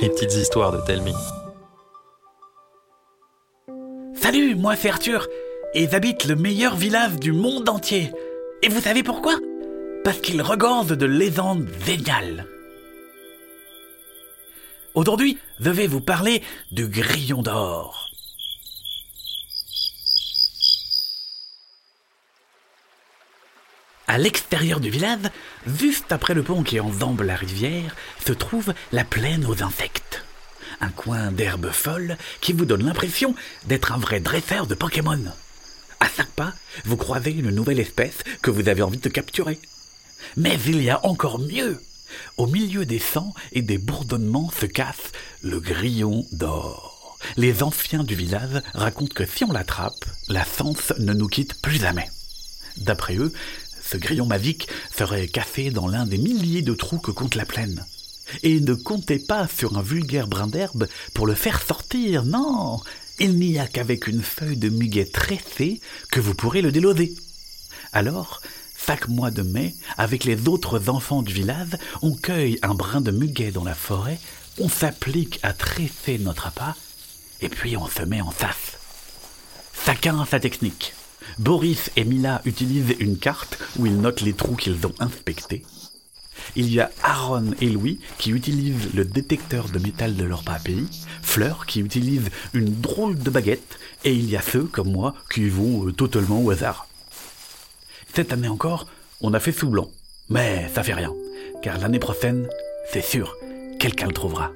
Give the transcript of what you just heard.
les petites histoires de Telmi. Salut, moi c'est Arthur, et j'habite le meilleur village du monde entier. Et vous savez pourquoi? Parce qu'il regorge de légendes géniales. Aujourd'hui, je vais vous parler du grillon d'or. À l'extérieur du village, juste après le pont qui enjambe la rivière, se trouve la plaine aux insectes. Un coin d'herbe folle qui vous donne l'impression d'être un vrai dresseur de Pokémon. À chaque pas, vous croisez une nouvelle espèce que vous avez envie de capturer. Mais il y a encore mieux. Au milieu des sangs et des bourdonnements se casse le grillon d'or. Les anciens du village racontent que si on l'attrape, la sens ne nous quitte plus jamais. D'après eux, ce grillon magique serait cassé dans l'un des milliers de trous que compte la plaine. Et ne comptez pas sur un vulgaire brin d'herbe pour le faire sortir, non Il n'y a qu'avec une feuille de muguet tressée que vous pourrez le déloser. Alors, chaque mois de mai, avec les autres enfants du village, on cueille un brin de muguet dans la forêt, on s'applique à tresser notre appât, et puis on se met en face. Chacun a sa technique. Boris et Mila utilisent une carte où ils notent les trous qu'ils ont inspectés. Il y a Aaron et Louis qui utilisent le détecteur de métal de leur papier, Fleur qui utilise une drôle de baguette, et il y a ceux, comme moi, qui vont euh, totalement au hasard. Cette année encore, on a fait sous blanc. Mais ça fait rien, car l'année prochaine, c'est sûr, quelqu'un le trouvera.